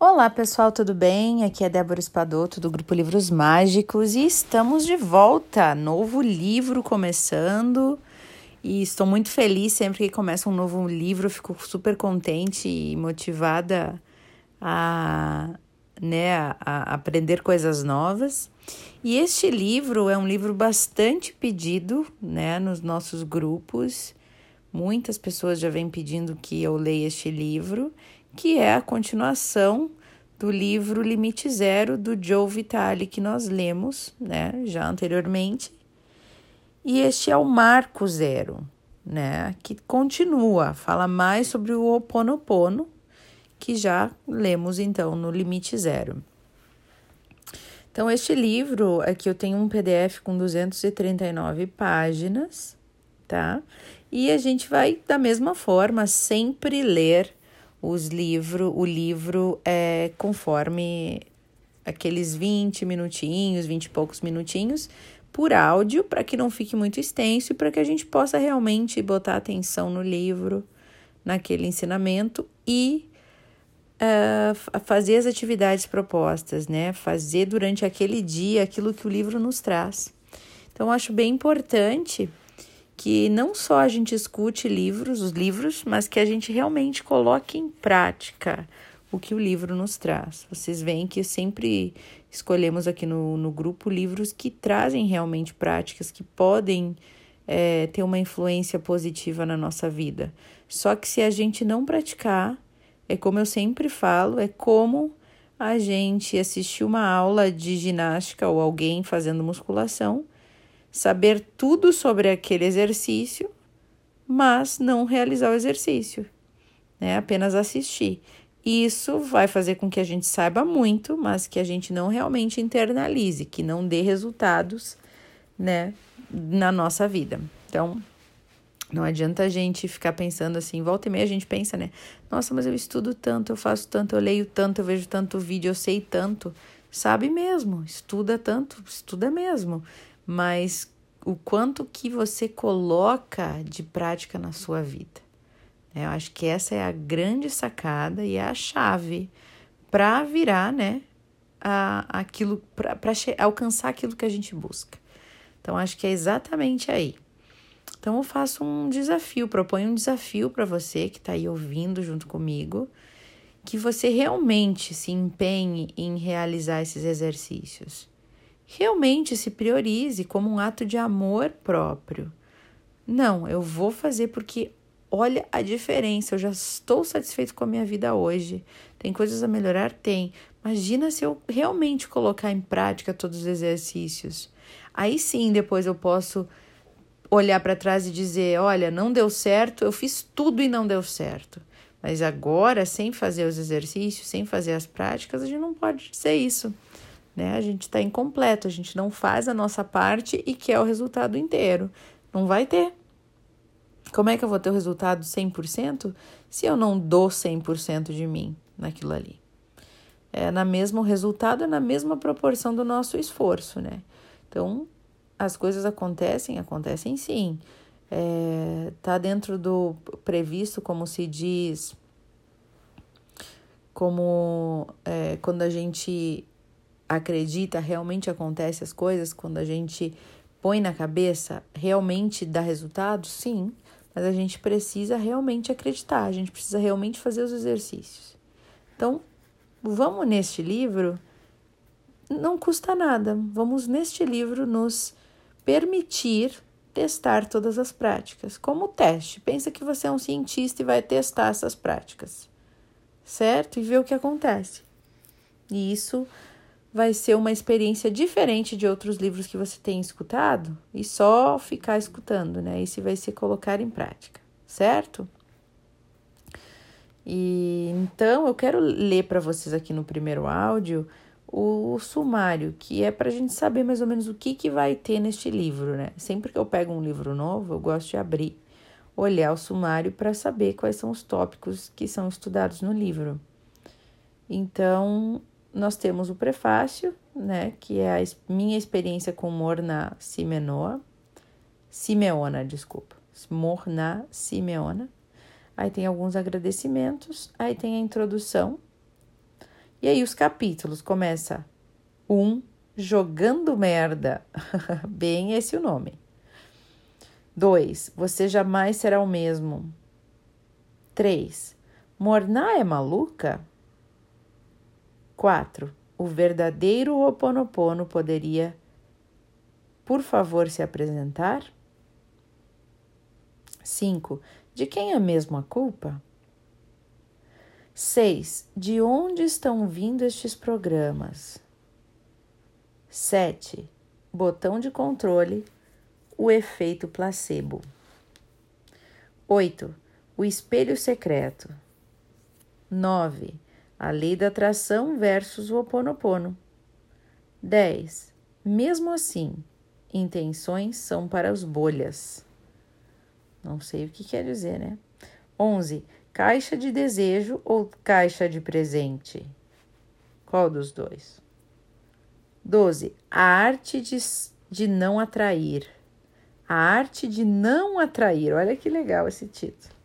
Olá pessoal, tudo bem? Aqui é Débora Espadoto do Grupo Livros Mágicos e estamos de volta. Novo livro começando e estou muito feliz sempre que começa um novo livro, fico super contente e motivada a, né, a, a aprender coisas novas. E este livro é um livro bastante pedido né, nos nossos grupos. Muitas pessoas já vêm pedindo que eu leia este livro que é a continuação do livro Limite Zero do Joe Vitale que nós lemos, né, já anteriormente. E este é o Marco Zero, né, que continua, fala mais sobre o Oponopono, que já lemos então no Limite Zero. Então, este livro aqui eu tenho um PDF com 239 páginas, tá? E a gente vai, da mesma forma, sempre ler os livro, o livro é conforme aqueles 20 minutinhos, 20 e poucos minutinhos por áudio, para que não fique muito extenso e para que a gente possa realmente botar atenção no livro, naquele ensinamento e uh, fazer as atividades propostas, né? Fazer durante aquele dia aquilo que o livro nos traz. Então, acho bem importante que não só a gente escute livros, os livros, mas que a gente realmente coloque em prática o que o livro nos traz. Vocês veem que sempre escolhemos aqui no, no grupo livros que trazem realmente práticas, que podem é, ter uma influência positiva na nossa vida. Só que se a gente não praticar, é como eu sempre falo, é como a gente assistir uma aula de ginástica ou alguém fazendo musculação saber tudo sobre aquele exercício, mas não realizar o exercício, né? Apenas assistir. Isso vai fazer com que a gente saiba muito, mas que a gente não realmente internalize, que não dê resultados, né, na nossa vida. Então, não adianta a gente ficar pensando assim, volta e meia a gente pensa, né? Nossa, mas eu estudo tanto, eu faço tanto, eu leio tanto, eu vejo tanto vídeo, eu sei tanto. Sabe mesmo, estuda tanto, estuda mesmo mas o quanto que você coloca de prática na sua vida. Né? Eu acho que essa é a grande sacada e é a chave para virar, né, a, aquilo, para alcançar aquilo que a gente busca. Então, acho que é exatamente aí. Então, eu faço um desafio, proponho um desafio para você que está aí ouvindo junto comigo, que você realmente se empenhe em realizar esses exercícios realmente se priorize como um ato de amor próprio. Não, eu vou fazer porque olha a diferença, eu já estou satisfeito com a minha vida hoje. Tem coisas a melhorar? Tem. Imagina se eu realmente colocar em prática todos os exercícios. Aí sim, depois eu posso olhar para trás e dizer: olha, não deu certo, eu fiz tudo e não deu certo. Mas agora, sem fazer os exercícios, sem fazer as práticas, a gente não pode dizer isso né? A gente está incompleto, a gente não faz a nossa parte e quer o resultado inteiro. Não vai ter. Como é que eu vou ter o resultado 100% se eu não dou 100% de mim naquilo ali? É na mesma o resultado é na mesma proporção do nosso esforço, né? Então, as coisas acontecem, acontecem sim. É, tá dentro do previsto, como se diz, como é, quando a gente acredita, realmente acontece as coisas, quando a gente põe na cabeça, realmente dá resultado? Sim, mas a gente precisa realmente acreditar, a gente precisa realmente fazer os exercícios. Então, vamos neste livro, não custa nada, vamos neste livro nos permitir testar todas as práticas, como teste. Pensa que você é um cientista e vai testar essas práticas, certo? E ver o que acontece. E isso vai ser uma experiência diferente de outros livros que você tem escutado e só ficar escutando, né? Esse vai ser colocar em prática, certo? E então eu quero ler para vocês aqui no primeiro áudio o sumário, que é para a gente saber mais ou menos o que, que vai ter neste livro, né? Sempre que eu pego um livro novo, eu gosto de abrir, olhar o sumário para saber quais são os tópicos que são estudados no livro. Então, nós temos o prefácio, né, que é a minha experiência com Morna Simenoa, Simeona, desculpa, Morna Simeona. Aí tem alguns agradecimentos, aí tem a introdução, E aí os capítulos começa um jogando merda, bem esse o nome. 2. Você jamais será o mesmo. 3. Morná é maluca? 4. O verdadeiro Oponopono poderia, por favor, se apresentar? 5. De quem é mesmo a culpa? 6. De onde estão vindo estes programas? 7. Botão de controle, o efeito placebo. 8. O espelho secreto. 9. A lei da atração versus o oponopono. 10. Mesmo assim, intenções são para os bolhas. Não sei o que quer dizer, né? 11. Caixa de desejo ou caixa de presente? Qual dos dois? 12. A arte de, de não atrair. A arte de não atrair. Olha que legal esse título.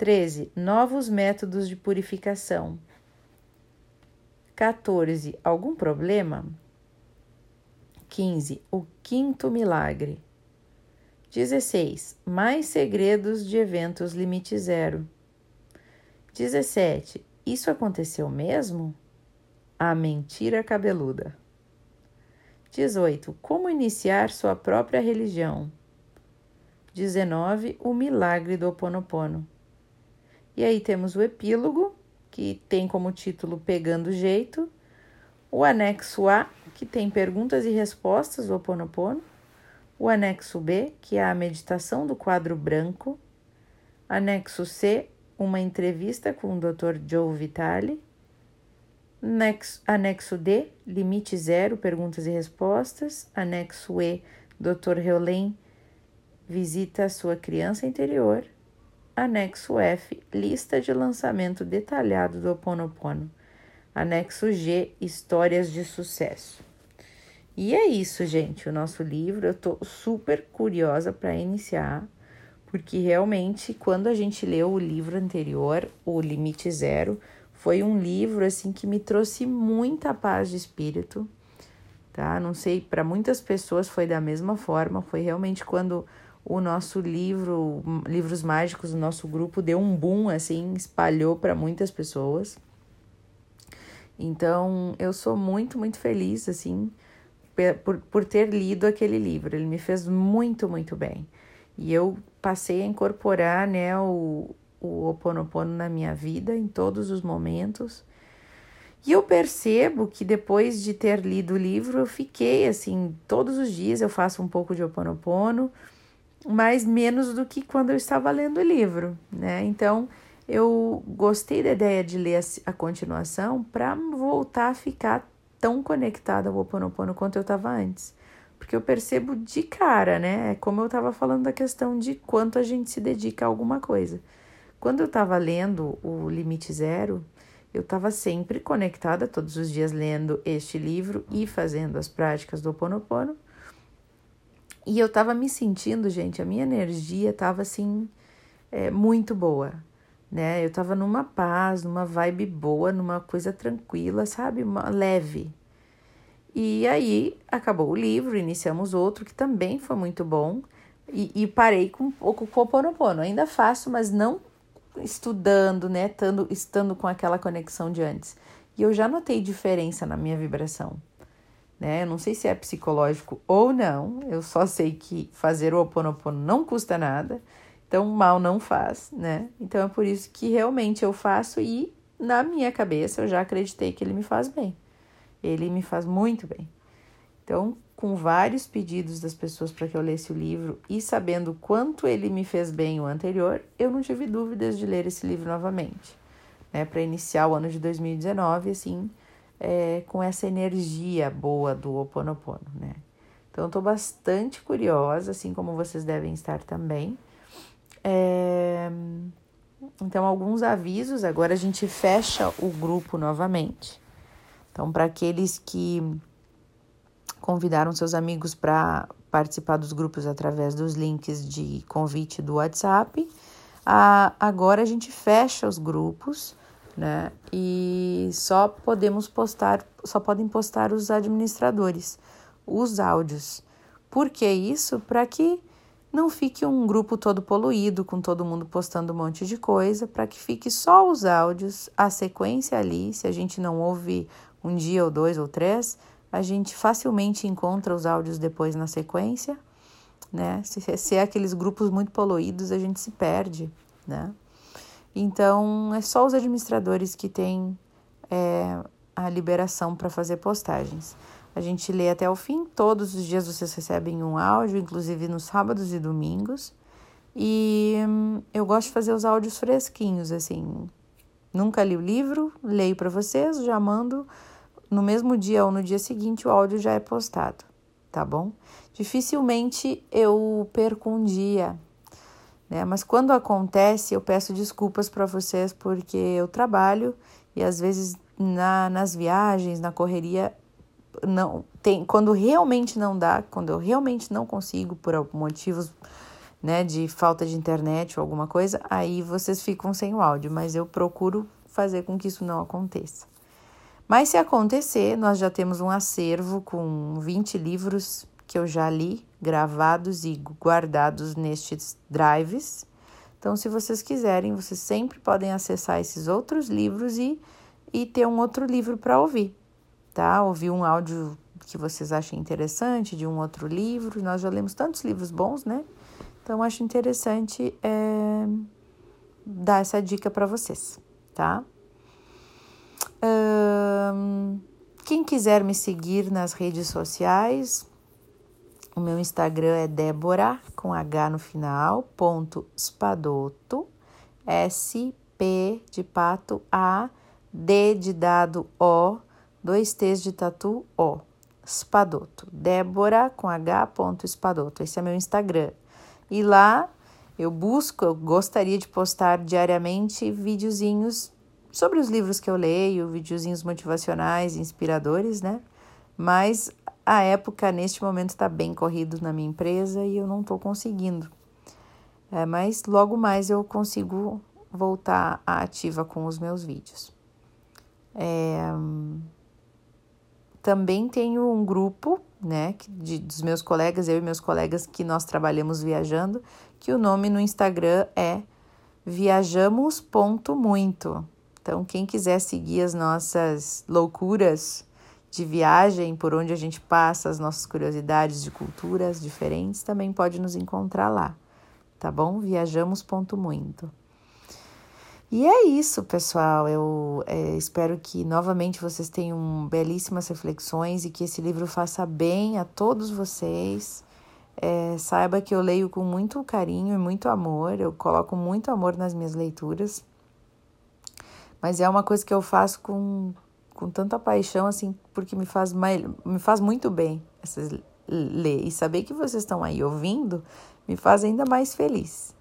13. Novos métodos de purificação. 14. Algum problema? 15. O quinto milagre. 16. Mais segredos de eventos limite zero. 17. Isso aconteceu mesmo? A mentira cabeluda. 18. Como iniciar sua própria religião. 19. O milagre do Oponopono. E aí temos o epílogo, que tem como título Pegando Jeito, o anexo A, que tem perguntas e respostas Ho Oponopono, o anexo B, que é a meditação do quadro branco, anexo C, uma entrevista com o Dr. Joe Vitale, anexo, anexo D, limite zero, perguntas e respostas, anexo E, Dr. Reolém visita a sua criança interior, Anexo F, lista de lançamento detalhado do Oponopono. Anexo G, histórias de sucesso. E é isso, gente, o nosso livro. Eu tô super curiosa para iniciar, porque realmente quando a gente leu o livro anterior, O Limite Zero, foi um livro assim que me trouxe muita paz de espírito, tá? Não sei, para muitas pessoas foi da mesma forma, foi realmente quando o nosso livro, Livros Mágicos, o nosso grupo deu um boom, assim, espalhou para muitas pessoas. Então, eu sou muito, muito feliz, assim, por, por ter lido aquele livro. Ele me fez muito, muito bem. E eu passei a incorporar, né, o, o Ho Oponopono na minha vida, em todos os momentos. E eu percebo que depois de ter lido o livro, eu fiquei, assim, todos os dias eu faço um pouco de Ho Oponopono, mas menos do que quando eu estava lendo o livro, né? Então, eu gostei da ideia de ler a, continuação para voltar a ficar tão conectada ao Ho Oponopono quanto eu estava antes. Porque eu percebo de cara, né? É como eu estava falando da questão de quanto a gente se dedica a alguma coisa. Quando eu estava lendo o Limite Zero, eu estava sempre conectada, todos os dias lendo este livro e fazendo as práticas do Ho Oponopono. E eu tava me sentindo, gente, a minha energia tava assim, é, muito boa, né? Eu tava numa paz, numa vibe boa, numa coisa tranquila, sabe? Uma, leve. E aí acabou o livro, iniciamos outro que também foi muito bom. E, e parei com com o Ponopono. Ainda faço, mas não estudando, né? Tando, estando com aquela conexão de antes. E eu já notei diferença na minha vibração né? Eu não sei se é psicológico ou não, eu só sei que fazer o Oponopono não custa nada, então mal não faz, né? Então é por isso que realmente eu faço e na minha cabeça eu já acreditei que ele me faz bem. Ele me faz muito bem. Então, com vários pedidos das pessoas para que eu lesse o livro e sabendo quanto ele me fez bem o anterior, eu não tive dúvidas de ler esse livro novamente, né? Para iniciar o ano de 2019, assim, é, com essa energia boa do Ho Oponopono, né? Então, estou bastante curiosa, assim como vocês devem estar também. É... Então, alguns avisos. Agora a gente fecha o grupo novamente. Então, para aqueles que convidaram seus amigos para participar dos grupos através dos links de convite do WhatsApp, a, agora a gente fecha os grupos né? E só podemos postar, só podem postar os administradores, os áudios. Por que isso? Para que não fique um grupo todo poluído, com todo mundo postando um monte de coisa, para que fique só os áudios, a sequência ali. Se a gente não ouve um dia ou dois ou três, a gente facilmente encontra os áudios depois na sequência, né? Se, se é aqueles grupos muito poluídos, a gente se perde, né? Então, é só os administradores que têm é, a liberação para fazer postagens. A gente lê até o fim, todos os dias vocês recebem um áudio, inclusive nos sábados e domingos. E hum, eu gosto de fazer os áudios fresquinhos, assim. Nunca li o livro, leio para vocês, já mando. No mesmo dia ou no dia seguinte, o áudio já é postado, tá bom? Dificilmente eu perco um dia, né? Mas quando acontece, eu peço desculpas para vocês porque eu trabalho e às vezes na, nas viagens, na correria, não tem quando realmente não dá, quando eu realmente não consigo por motivos né, de falta de internet ou alguma coisa, aí vocês ficam sem o áudio, mas eu procuro fazer com que isso não aconteça. Mas se acontecer, nós já temos um acervo com 20 livros que eu já li, gravados e guardados nestes drives. Então, se vocês quiserem, vocês sempre podem acessar esses outros livros e, e ter um outro livro para ouvir tá? Ouvir um áudio que vocês achem interessante de um outro livro. Nós já lemos tantos livros bons, né? Então, acho interessante é, dar essa dica para vocês, tá? quem quiser me seguir nas redes sociais, o meu Instagram é Débora, com H no final, ponto Spadoto, S-P de pato, A, D de dado O, dois T's de tatu, O. Spadoto. Débora com H. Spadoto. Esse é meu Instagram. E lá eu busco, eu gostaria de postar diariamente videozinhos sobre os livros que eu leio, videozinhos motivacionais, inspiradores, né? Mas a época, neste momento, está bem corrido na minha empresa e eu não estou conseguindo. É, mas logo mais eu consigo voltar à ativa com os meus vídeos. É, também tenho um grupo, né, de, dos meus colegas, eu e meus colegas que nós trabalhamos viajando, que o nome no Instagram é viajamos.muito. Então, quem quiser seguir as nossas loucuras de viagem, por onde a gente passa, as nossas curiosidades de culturas diferentes, também pode nos encontrar lá, tá bom? Viajamos.muito. E é isso, pessoal. Eu é, espero que novamente vocês tenham belíssimas reflexões e que esse livro faça bem a todos vocês. É, saiba que eu leio com muito carinho e muito amor, eu coloco muito amor nas minhas leituras, mas é uma coisa que eu faço com, com tanta paixão, assim, porque me faz, me faz muito bem essas, ler. E saber que vocês estão aí ouvindo me faz ainda mais feliz.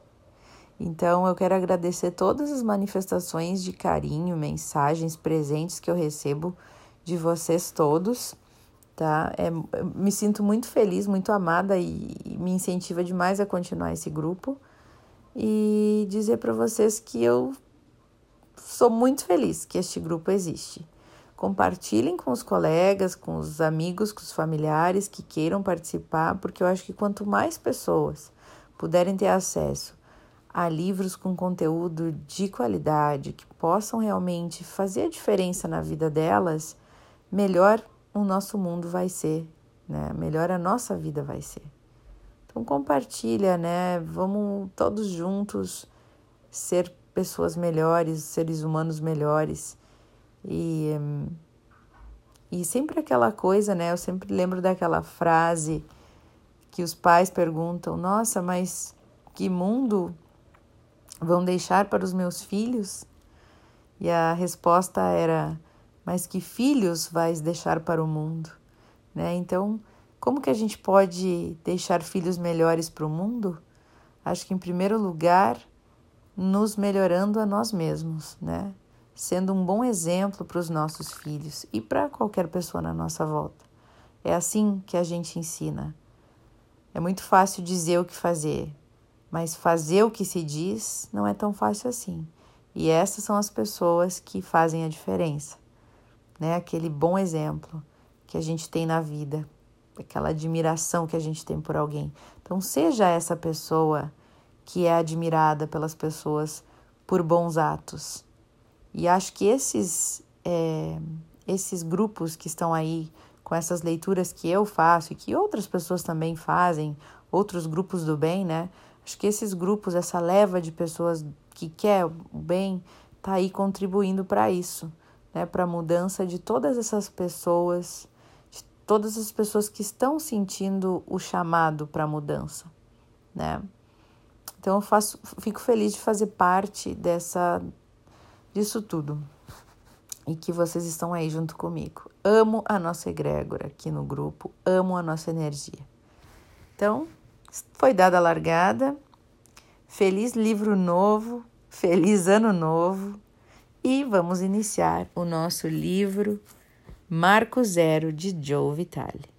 Então, eu quero agradecer todas as manifestações de carinho, mensagens, presentes que eu recebo de vocês todos, tá? É, me sinto muito feliz, muito amada e, e me incentiva demais a continuar esse grupo. E dizer para vocês que eu sou muito feliz que este grupo existe. Compartilhem com os colegas, com os amigos, com os familiares que queiram participar, porque eu acho que quanto mais pessoas puderem ter acesso a livros com conteúdo de qualidade que possam realmente fazer a diferença na vida delas, melhor o nosso mundo vai ser, né? Melhor a nossa vida vai ser. Então compartilha, né? Vamos todos juntos ser pessoas melhores, seres humanos melhores. E e sempre aquela coisa, né? Eu sempre lembro daquela frase que os pais perguntam: "Nossa, mas que mundo vão deixar para os meus filhos? E a resposta era: Mas que filhos vais deixar para o mundo? Né? Então, como que a gente pode deixar filhos melhores para o mundo? Acho que, em primeiro lugar, nos melhorando a nós mesmos, né? Sendo um bom exemplo para os nossos filhos e para qualquer pessoa na nossa volta. É assim que a gente ensina. É muito fácil dizer o que fazer, mas fazer o que se diz não é tão fácil assim. E essas são as pessoas que fazem a diferença. né? Aquele bom exemplo que a gente tem na vida, aquela admiração que a gente tem por alguém. Então, seja essa pessoa que é admirada pelas pessoas por bons atos. E acho que esses, é, esses grupos que estão aí com essas leituras que eu faço e que outras pessoas também fazem, outros grupos do bem, né? Acho que esses grupos, essa leva de pessoas que quer o bem, tá aí contribuindo para isso, né? Para a mudança de todas essas pessoas, de todas as pessoas que estão sentindo o chamado para mudança, né? Então eu faço, fico feliz de fazer parte dessa disso tudo e que vocês estão aí junto comigo. Amo a nossa egrégora aqui no grupo, amo a nossa energia. Então, foi dada a largada. Feliz livro novo, feliz ano novo e vamos iniciar o nosso livro Marco Zero de Joe Vitale.